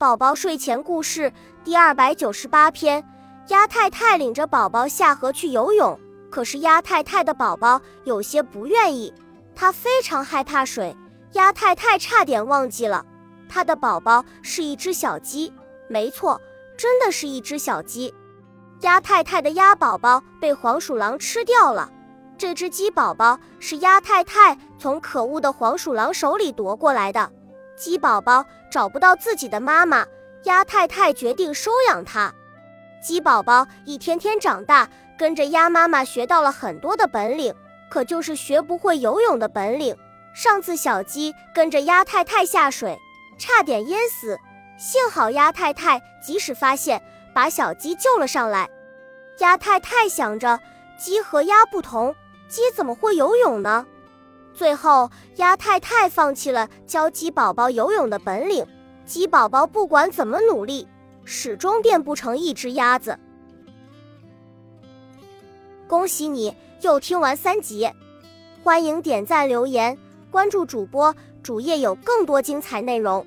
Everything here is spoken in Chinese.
宝宝睡前故事第二百九十八篇：鸭太太领着宝宝下河去游泳，可是鸭太太的宝宝有些不愿意，他非常害怕水。鸭太太差点忘记了，她的宝宝是一只小鸡。没错，真的是一只小鸡。鸭太太的鸭宝宝被黄鼠狼吃掉了，这只鸡宝宝是鸭太太从可恶的黄鼠狼手里夺过来的。鸡宝宝找不到自己的妈妈，鸭太太决定收养它。鸡宝宝一天天长大，跟着鸭妈妈学到了很多的本领，可就是学不会游泳的本领。上次小鸡跟着鸭太太下水，差点淹死，幸好鸭太太及时发现，把小鸡救了上来。鸭太太想着，鸡和鸭不同，鸡怎么会游泳呢？最后，鸭太太放弃了教鸡宝宝游泳的本领。鸡宝宝不管怎么努力，始终变不成一只鸭子。恭喜你又听完三集，欢迎点赞、留言、关注主播，主页有更多精彩内容。